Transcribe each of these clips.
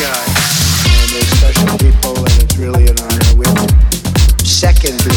guy, and secondly,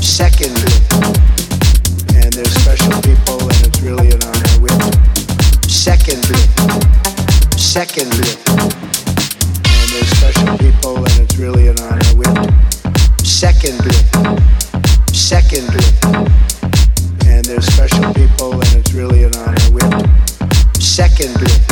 secondly, and they're special people, and it's really an honor. We secondly, secondly, and they're special people, and it's really an honor. We secondly, secondly, and they're special people, and it's really an honor. We secondly.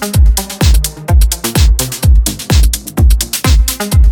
thank you